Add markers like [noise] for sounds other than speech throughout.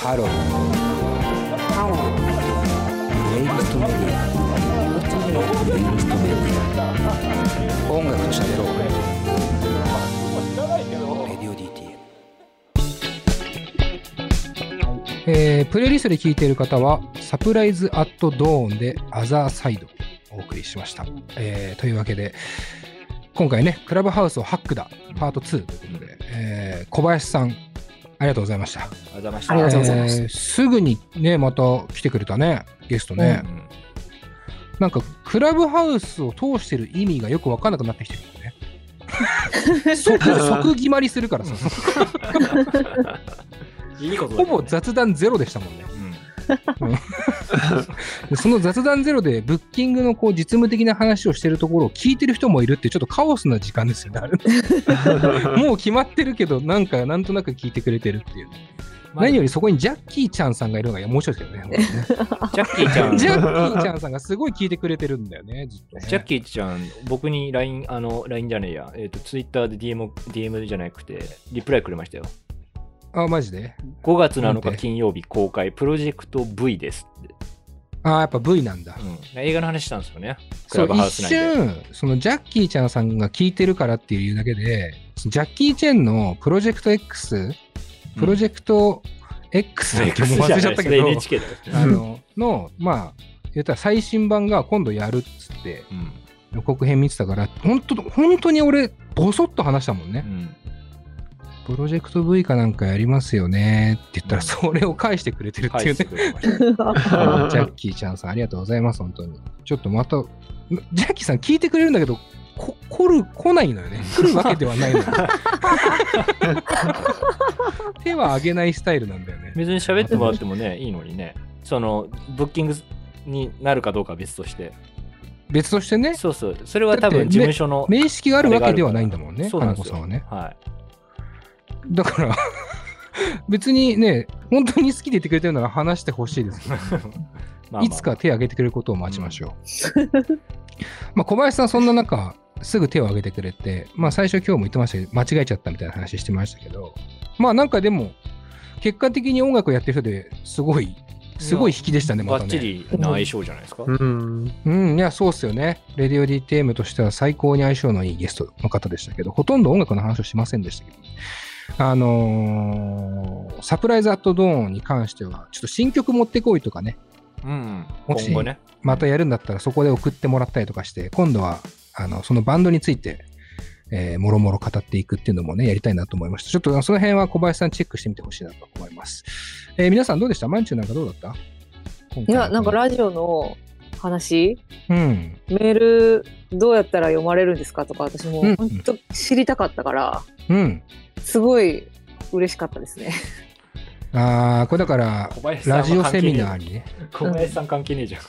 ハローハロープレイリストメディアプレイリストメディア音楽と喋ろう Radio DTM えー、プレイリストで聴いている方は、 Surprise at Dawn で Other Side お送りしました。えーというわけで、今回ね、クラブハウスをハックだ、パート2ということで、えー小林さん、ありがとうございました。ありがとうございました。ありがとうございますえーすぐにね、また来てくれたね、ゲストね。うんなんか、クラブハウスを通してる意味がよく分かんなくなってきてるよね。[laughs] 即即決まりするからさ、[laughs] いいことだほぼ雑談ゼロでしたもんね。[laughs] その雑談ゼロでブッキングのこう実務的な話をしてるところを聞いてる人もいるってちょっとカオスな時間ですよね。[laughs] もう決まってるけど、なんかなんとなく聞いてくれてるっていう。まあ何よりそこにジャッキーちゃんさんがいるのが面白いですけどね。ジャッキーちゃん、ジジャャッキーちゃんさんがすごい聞いてくれてるんだよね、ずっとね、ッキーちゃん、僕に LINE、あの、LINE じゃねえや、えっ、と、Twitter で DM、DM じゃなくて、リプライくれましたよ。あ、マジで？5月7なんて日金曜日公開、プロジェクト V ですって。あ、やっぱ V なんだ。うん、映画の話したんですよね。クそうラブハウ一ス内で。瞬、そのジャッキーちゃんさんが聞いてるからっていうだけで、ジャッキー・チェンのプロジェクト X、プロジェクト X だっけ、もう忘れちゃったけど、NHK だよ。あの、の、まあ、言ったら最新版が今度やるっつってうん予告編見てたから、本当本当に俺、ボソッと話したもんね。うんプロジェクト V かなんかやりますよねって言ったら、うんそれを返してくれてるっていうねジャッキーちゃんさん、ありがとうございます、本当に。ちょっとまた、ジャッキーさん聞いてくれるんだけど、こ来る、来ないのよね。来るわけではないのよ。[laughs] 手は挙げないスタイルなんだよね。別に喋ってもらってもね、いいのにね。その、ブッキングになるかどうかは別として。別としてね、そうそう。それは多分事務所の。面識があるわけではないんだもんね、そうなんですよ金子さんはね。はい。だから、[laughs] 別にね、本当に好きで言ってくれてるなら話してほしいです。[laughs] まあまあいつか手を挙げてくれることを待ちましょう。まあ小林さん、そんな中、すぐ手を挙げてくれて、まあ最初今日も言ってましたけど、間違えちゃったみたいな話してましたけど、まあなんかでも、結果的に音楽をやってる人ですごい、すごい引きでしたね、まバッチたね。リな相性じゃないですか？うん。うん、いや、そうっすよね。レディオ DTM としては最高に相性のいいゲストの方でしたけど、ほとんど音楽の話をしませんでしたけど、あのーサプライズ・アット・ドーンに関しては、ちょっと新曲持ってこいとかね、うん。もしね。またやるんだったらそこで送ってもらったりとかして、今度はあのそのバンドについて、えーもろもろ語っていくっていうのもね、やりたいなと思いました。ちょっとその辺は小林さんチェックしてみてほしいなと思います。えー皆さんどうでした？マンチューなんかどうだった？いや、なんかラジオの話、うん。メールどうやったら読まれるんですかとか、私もうん本当知りたかったから、うん。すごい嬉しかったですね。ああ、これだから、小林さんはラジオセミナー関係ねにね。え小林さん関係ねえじゃん。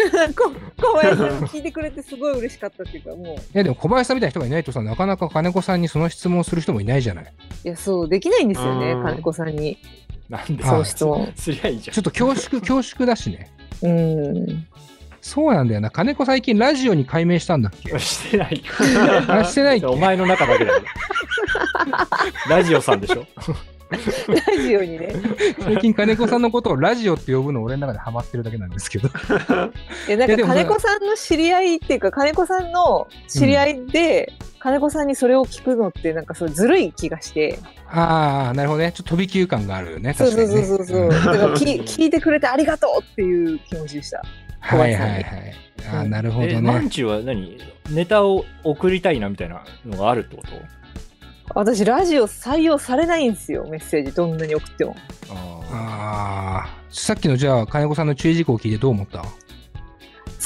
[laughs] こ小林さん聞いてくれてすごい嬉しかったっていうか、もう、いやでも小林さんみたいな人がいないとさ、なかなか金子さんにその質問する人もいないじゃない。いや、そう、できないんですよねう、ん金子さんに。なんではいその質問。すりゃいいじゃん。ちょっと恐縮、恐縮だしね。うん。そうなんだよな。金子最近ラジオに改名したんだっけ？してないしてないっけ？お前の中だけだよ。ラジオさんでしょ？ラジオにね。最近金子さんのことをラジオって呼ぶの俺の中でハマってるだけなんですけど。いや、なんか金子さんの知り合いっていうか、金子さんの知り合いで、金子さんにそれを聞くのって、なんかそうずるい気がして。ああ、なるほどね。ちょっと飛び級感があるよね。そう確かに、ね。そうそうそうそう。だから聞聞いてくれてありがとうっていう気持ちでした。小はいはいはい。ああ、なるほどえ、マンね。チュは何？ネタを送りたいなみたいなのがあるってこと？私、ラジオ採用されないんですよ、メッセージ、どんなに送っても。あああ、さっきのじゃあ金子さんの注意事項を聞いてどう思った？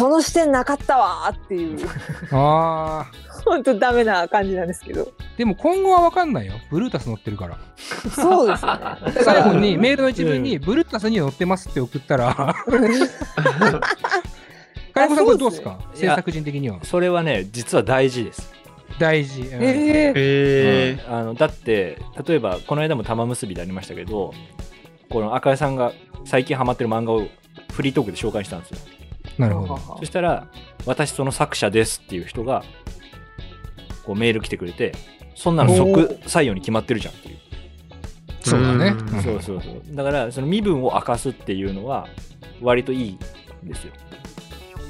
その視点なかったわーっていう、[laughs] ああ、本当ダメな感じなんですけど。でも今後は分かんないよ。ブルータス乗ってるから。そうですよね。[laughs] 最ら後にメールの一文に、ブルータスに乗ってますって送ったら、[laughs] 金子さんこれどうですか？すね制作人的にはー。それはね、実は大事です。大事。うんえー、えうんあのだって、例えば、この間も玉結びでありましたけど、この赤井さんが最近ハマってる漫画をフリートークで紹介したんですよ。なるほど。そしたら、私その作者ですっていう人が、こうメール来てくれて、そんなの即採用に決まってるじゃんっていう。そうだね。うんうんそうそうそうだからその身分を明かすっていうのは割といいんですよ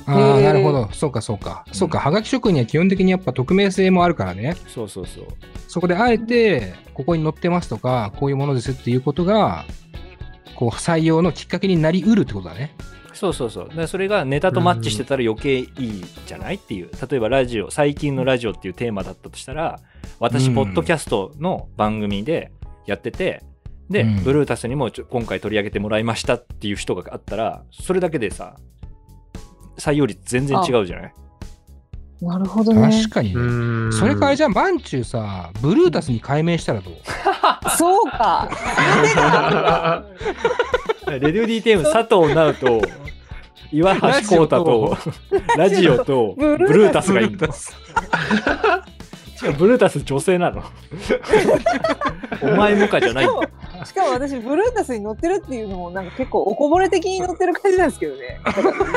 ああ、なるほど。そうか、そうか。そうか、はがき職人は基本的にやっぱ匿名性もあるからね。そうそうそうそこであえて、ここに載ってますとか、こういうものですっていうことが、こう、採用のきっかけになりうるってことだね。そうそうそう。だからそれがネタとマッチしてたら余計いいじゃないっていう。例えばラジオ最近のラジオっていうテーマだったとしたら私うんポッドキャストの番組でやっててで、うん。ブルータスにもちょ今回取り上げてもらいましたっていう人があったらそれだけでさ採用率全然違うじゃない？なるほどね。確かにね。ん。それからじゃあ、マンチューさ、ブルータスに改名したらどう？[laughs] そうか。[laughs] [laughs] レディオ D テーム佐藤直と岩橋浩太とラジオとブブルータスがいいの違うブルータス女性なのお前もかじゃないしかもしかも私ブルータスに乗ってるっていうのもなんか結構おこぼれ的に乗ってる感じなんですけどね。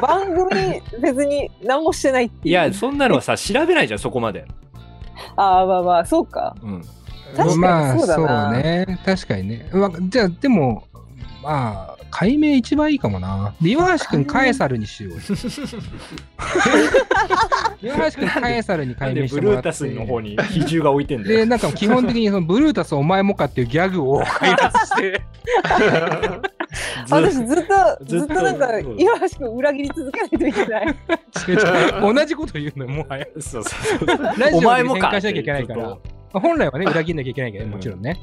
番組別に何もしてないっていう。いやそんなのはさ調べないじゃんそこまで、ああまあまあそうか。うん、確かにまあ、そうだなそうね。確かにね。わじゃあ、でも、まあ、改名一番いいかもな。で岩橋くん、カエサルにしようよ。[laughs] 岩橋くん、カエサルになん改で名してもらって。ブルータスの方に比重が置いてんだで、よなんか基本的にそのブルータスお前もかっていうギャグを開発して、ず私ずっとずっとなんか岩橋君裏切り続けないといけない。違う違う同じこと言うのよ、もはや。そうそうそうラジオお前もかで変換しなきゃいけないから。本来はね、裏切んなきゃいけないけどね、もちろんね。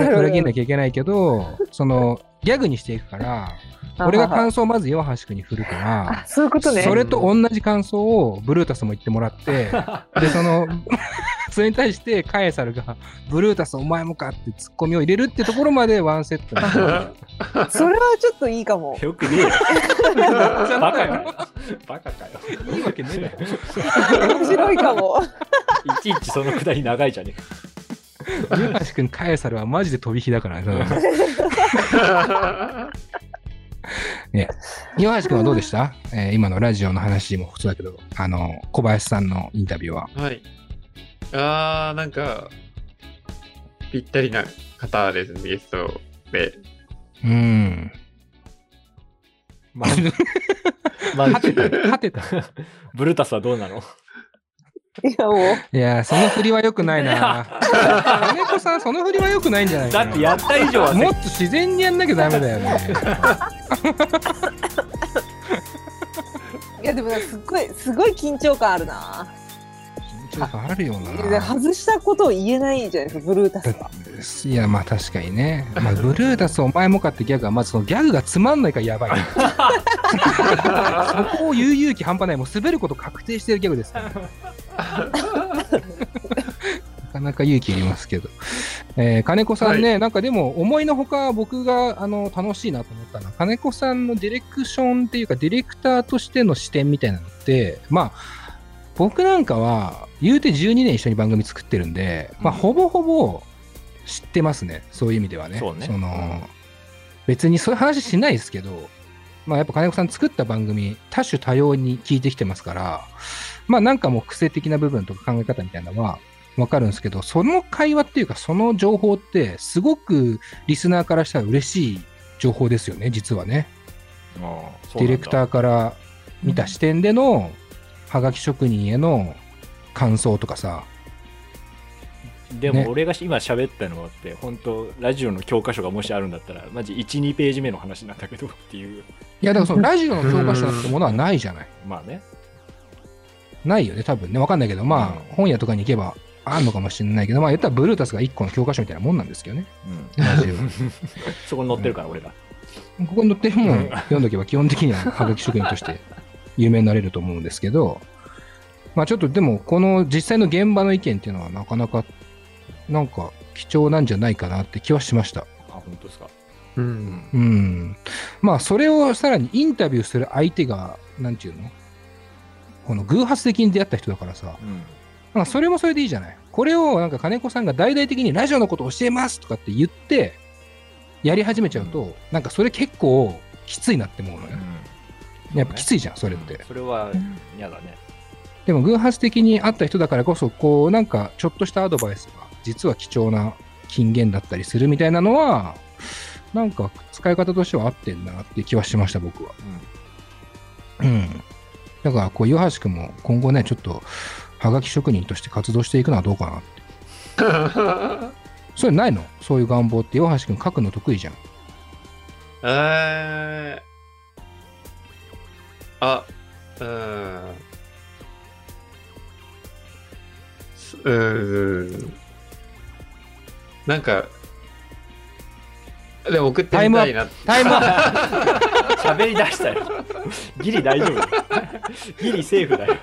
なるほど裏切んなきゃいけないけど、その、ギャグにしていくから、俺が感想をまず岩橋君に振るからあ、そういうことね。それと同じ感想をブルータスも言ってもらって、[laughs] で、その、[laughs] それに対してカエサルが、ブルータスお前もかってツッコミを入れるってところまでワンセットそれはちょっといいかも。よくねえよ [laughs] バカかよバカかよいいわけねえだろ。面白いかも。いちいちそのくだり長いじゃねえか岩橋君、カエサルはマジで飛び火だから [laughs] ね。ね岩橋君はどうでした、えー今のラジオの話もそうだけど、あの、小林さんのインタビューは。はい。あー、なんか、ぴったりな方ですね、ゲストで。うーん。ままはてた、はてた。[laughs] ブルータスはどうなの？いやもう。いや、その振りは良くないな。金子さん、その振りは良くないんじゃないかな。だってやった以上はもっと自然にやんなきゃダメだよね。いやでもすっごいすごい緊張感あるな。緊張感あるよでな。外したことを言えないじゃないですかブルータスが。いや、まあ確かにね。まあ、ブルータスお前もかってギャグは、まずそのギャグがつまんないからやばい。[laughs] そこを言う勇気半端ない。もう滑ること確定してるギャグですから。なかなか勇気いりますけど。えー金子さんね、なんかでも思いのほか僕があの楽しいなと思ったのは、金子さんのディレクションっていうか、ディレクターとしての視点みたいなのって、まあ、僕なんかは、言うて12年一緒に番組作ってるんで、まあ、うんほぼほぼ知ってますね。そういう意味ではね。そうねの、うん別にそういう話しないですけど、まあ、やっぱ金子さん作った番組、多種多様に聞いてきてますから、まあなんかもう癖的な部分とか考え方みたいなのはわかるんですけど、その会話っていうかその情報ってすごくリスナーからしたら嬉しい情報ですよね、実はね。ディレクターーから見た視点でのハガキ職人への感想とかさ、ねでも俺が今喋ったのって本当ラジオの教科書がもしあるんだったらマジ12ページ目の話なんだけどっていう。いやだからそのラジオの教科書なんてものはないじゃない。まあねないよね、多分ね。わかんないけど、まあ、うん本屋とかに行けばあんのかもしれないけど、まあ言ったらブルータスが1個の教科書みたいなもんなんですけどね。うん。[laughs] そこに載ってるから俺がここに載ってるもうんん読んどけば基本的にはハガキ職人として有名になれると思うんですけど、まあちょっとでもこの実際の現場の意見っていうのはなかなかなんか貴重なんじゃないかなって気はしました。あ本当ですかう。うんんうん。まあそれをさらにインタビューする相手が、なんていうの？この偶発的に出会った人だからさ、うんなんかそれもそれでいいじゃない。これをなんか金子さんが大々的にラジオのこと教えますとかって言って、やり始めちゃうと、なんかそれ結構きついなって思うのよ。やっぱきついじゃん、それって。それは嫌だねでも偶発的に会った人だからこそ、こうなんかちょっとしたアドバイスが実は貴重な金言だったりするみたいなのは、なんか使い方としては合ってんなって気はしました、僕は。うん。だから、こう、岩橋くんも今後ね、ちょっと、はがき職人として活動していくのはどうかなって。[laughs] それないの？そういう願望って、岩橋くん書くの得意じゃん。えー、あ、うん。すうーん。なんか、でも送ってみたいな。タイムアッ [laughs] 喋り出したよ。ギリ大丈夫。ギリセーフだよ。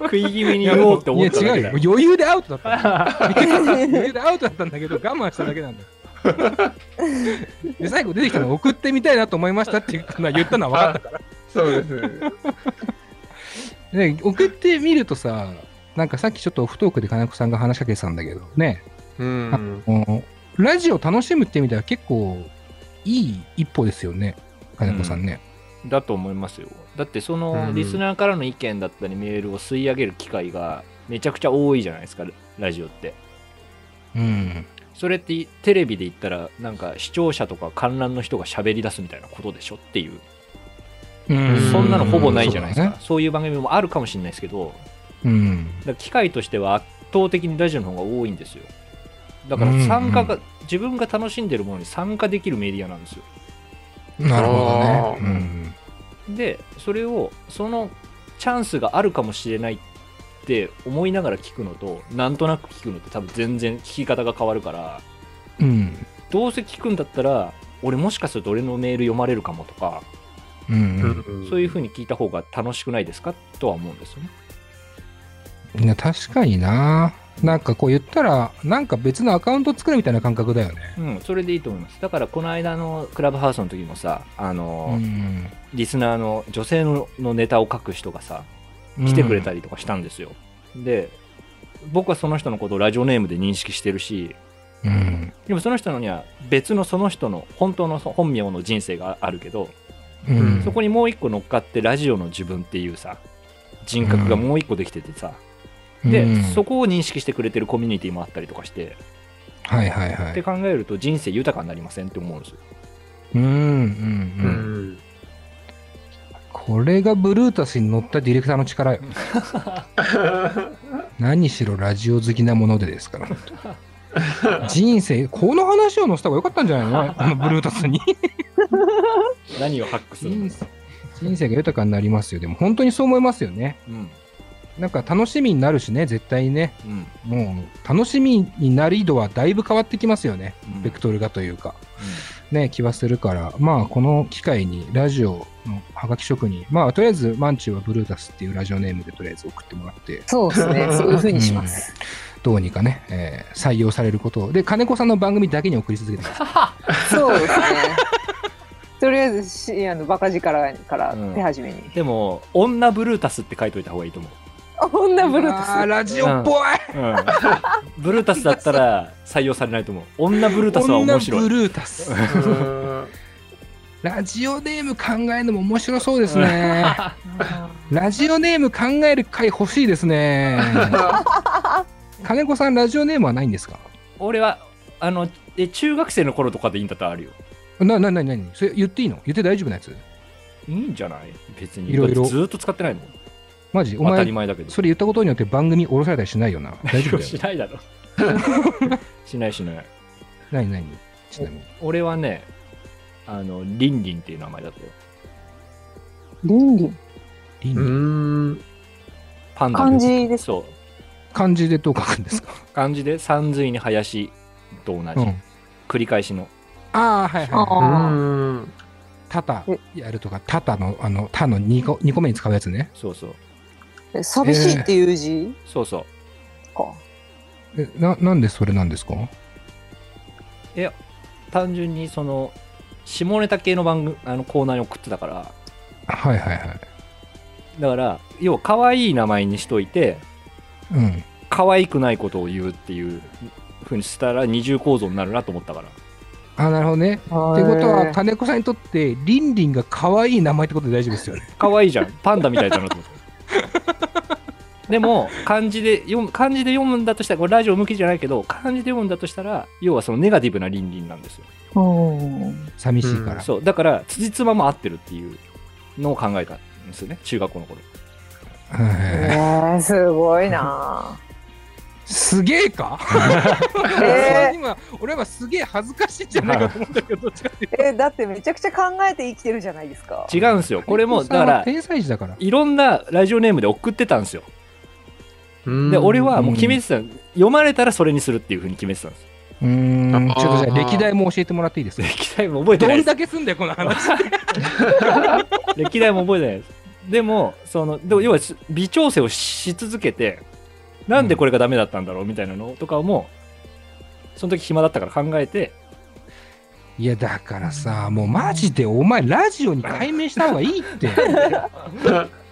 食い気味に言おうってプ思っただいや、違うよ。余裕でアウトだったの。余裕でアウトだったんだけど、我慢しただけなんだよ。で、最後出てきたの送ってみたいなと思いましたっていうのは言ったのは分かったから。そうですね。ね、送ってみるとさ、なんかさっきちょっとオフトークで金子さんが話しかけてたんだけどね、うん。ラジオ楽しむって意味では結構いい一歩ですよね、金子さんね。だと思いますよ。だってそうんのリスナーからの意見だったりメールを吸い上げる機会がめちゃくちゃ多いじゃないですか、ラジオって。うん。それってテレビで言ったらなんか視聴者とか観覧の人が喋り出すみたいなことでしょっていう、うんそんなのほぼないじゃないですか、そそういう番組もあるかもしれないですけどうん。だ機会としては圧倒的にラジオの方が多いんですよだから参加が、うん自分が楽しんでるものに参加できるメディアなんですよなるほどあねー。でそれをそのチャンスがあるかもしれないって思いながら聞くのとなんとなく聞くのって多分全然聞き方が変わるからうん。うん。どうせ聞くんだったら俺もしかすると俺のメール読まれるかもとかうん。そういう風に聞いた方が楽しくないですか？とは思うんですよね。いや確かにな。なんかこう言ったら、なんか別のアカウント作るみたいな感覚だよね。うん、それでいいと思います。だからこの間のクラブハウスの時もさ、あの、うん。リスナーの女性ののネタを書く人がさ、来てくれたりとかしたんですよ。で、僕はその人のことをラジオネームで認識してるし、うん。でもその人のには別のその人の本当の本名の人生があるけど、うん。そこにもう一個乗っかってラジオの自分っていうさ、人格がもう一個できててさ、で、うんそこを認識してくれてるコミュニティもあったりとかして、はいはいはい。って考えると人生豊かになりませんって思うんですよ。うんうんううん。ん。これがブルータスに乗ったディレクターの力よ。[laughs] 何しろラジオ好きなものでですから。人生、この話を載せた方が良かったんじゃないの？あのブルータスに。[laughs] 何をハックするの？人生人生が豊かになりますよ。でも本当にそう思いますよね。うん。なんか楽しみになるしね、絶対にね。うん。もう楽しみになり度はだいぶ変わってきますよね。うんベクトルがというか。ね、気はするから、まあ、この機会にラジオのハガキ職人、まあ、とりあえず、マンチューはブルータスっていうラジオネームでとりあえず送ってもらって、そうですね。[laughs] そういう風にします。どうにかね、えー採用されることを。で、金子さんの番組だけに送り続けてます。[laughs] そうですね。とりあえずし、あの、バカ力からうん手始めに。でも、女ブルータスって書いといた方がいいと思う。女ブルータラジオっぽい、うん。ブルータスだったら採用されないと思う。女ブルータスは面白い。女ブルータス。[laughs] ラジオネーム考えるのも面白そうですね。ス。[laughs] ラジオネーム考える回欲しいですね。金子さん、ラジオネームはないんですか？俺は、あの、え中学生の頃とかでいいんだったらあるよ。な、な、な、なに？それ言っていいの？言って大丈夫なやつ？いいんじゃない？別に。いろいろずーっと使ってないもん。マジ？お当たり前、前だけど。それ言ったことによって番組降ろされたりしないよな。大丈夫だよ。[laughs] しないだろ。[laughs] しないしない。何何ちなみに。俺はね、あの、リンリンっていう名前だったよ。リンリン。リンうーん。パンダ漢字です。そう。漢字でどう書くんですか？漢字で三髄に林と同じ。うん。繰り返しの。ああ、はいはい、あはーい。うん。タタやるとか、タタの、あの、タの2個 ,2 個目に使うやつね。そうそう。え寂しいっていう字？そうそう。か。えな、なんでそれなんですか？単純にその、下ネタ系の番組、あのコーナーに送ってたから、はいはいはい。だから、要は可愛い名前にしといて、うん。可愛くないことを言うっていうふうにしたら二重構造になるなと思ったから。あ、なるほどね。ってってことは、金子さんにとって、リンリンが可愛い名前ってことで大丈夫ですよね。可愛いじゃん。パンダみたいだなと思って。でも漢字で読む漢字で読むんだとしたらこれラジオ向きじゃないけど漢字で読むんだとしたら要はそのネガティブな倫理なんですよ。うん寂しいから。そう。だから辻褄も合ってるっていうのを考えたんですよね中学校の頃。へえー、すごいな。ーすげえか？えー。今、俺はすげえ恥ずかしいんじゃないかと思ったけど、どっちかっていうえだってめちゃくちゃ考えて生きてるじゃないですか。違うんですよ。これもとだから天才児だから。いろんなラジオネームで送ってたんですよ。うんで俺はもう決めてた。読まれたらそれにするっていうふうに決めてたんです。うーん、あちょっとじゃあ歴代も教えてもらっていいですか？歴代も覚えてどんないです。だけすんだよ、この話。歴代も覚えてないです。でもそのでも要は微調整をし続けてなんでこれがダメだったんだろうみたいなのとかもその時暇だったから考えて。いや、だからさ、もうマジでお前、ラジオに改名した方がいいって。[laughs]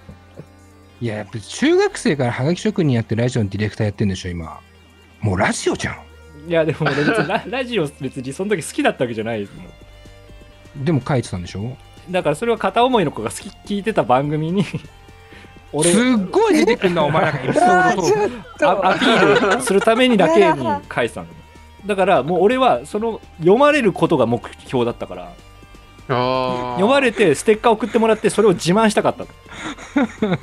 いや、やっぱ中学生からハガキ職人やってラジオのディレクターやってんでしょ、今。もうラジオじゃん。いやでも俺別にラ [laughs] ラジオ別にその時好きだったわけじゃないですもん。でも書いてたんでしょ？だからそれは片思いの子が好き聞いてた番組に [laughs] 俺すっごい出てくんな、お前なんかエピソあードアピールするためにだけに返したの。だからもう俺はその読まれることが目標だったから読まれてステッカー送ってもらってそれを自慢したかった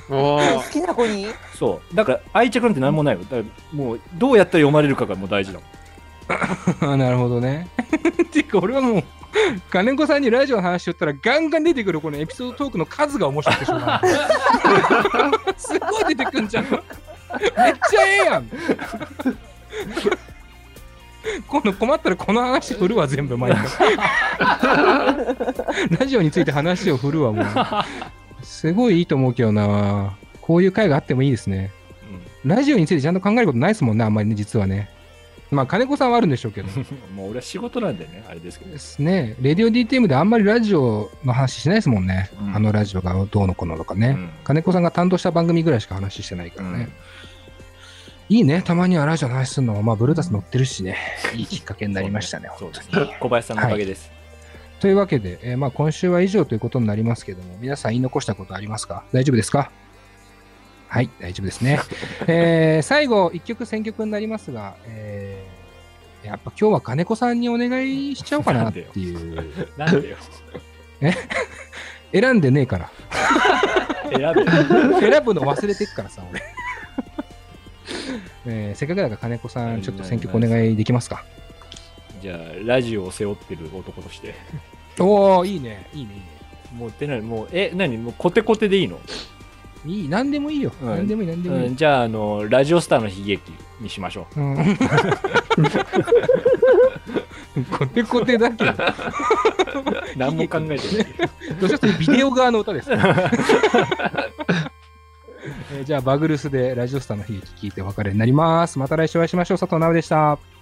好きな子に？そうだから愛着なんて何もないよだからもうどうやったら読まれるかがもう大事だもんあ [laughs] なるほどね。っ [laughs] ていうか、俺はもう、金子さんにラジオの話しよったら、ガンガン出てくるこのエピソードトークの数が面白くてしょうがない。[laughs] すごい出てくんじゃん。めっちゃええやん。[laughs] 今度困ったらこの話振るわ、全部毎回。[laughs] ラジオについて話を振るわ、もう。すごいいいと思うけどな。こういう回があってもいいですね。ラジオについてちゃんと考えることないですもんね、あんまりね、実はね。まあ、金子さんはあるんでしょうけど。うん、もう俺は仕事なんでねあれですけどですね。レディオ DTM であんまりラジオの話しないですもんね。うんあのラジオがどうのこうのとかね。うん金子さんが担当した番組ぐらいしか話してないからね。いいね。たまにはラジオの話するのも、まあ、ブルータス乗ってるしね。いいきっかけになりましたね。本当に小林さんのおかげです、というわけで、えーまあ、今週は以上ということになりますけども、皆さん言い残したことありますか？大丈夫ですか？はい、大丈夫ですね。[laughs] えー最後、一曲選曲になりますが、えーやっぱ今日は金子さんにお願いしちゃおうかなっていう。[laughs] なんでよ [laughs] 選んでねえから。選ぶの忘れてっからさ、俺。えーせっかくだから金子さん、ちょっと選曲お願いできますか？じゃあラジオを背負ってる男として。おおいいね、いいね、いいね。もうってなにもうえ何？もうコテコテでいいの、いい、なんでもいいよ。うん。なんでもいい、なんでもいい。うん、じゃああのラジオスターの悲劇にしましょう。ん。[laughs] コテコテだけど。う何も考えてない。[laughs] どうしたらビデオ側の歌です、[laughs] えーじゃあ、バグルスでラジオスターの悲劇聞いてお別れになります。また来週お会いしましょう。佐藤直でした。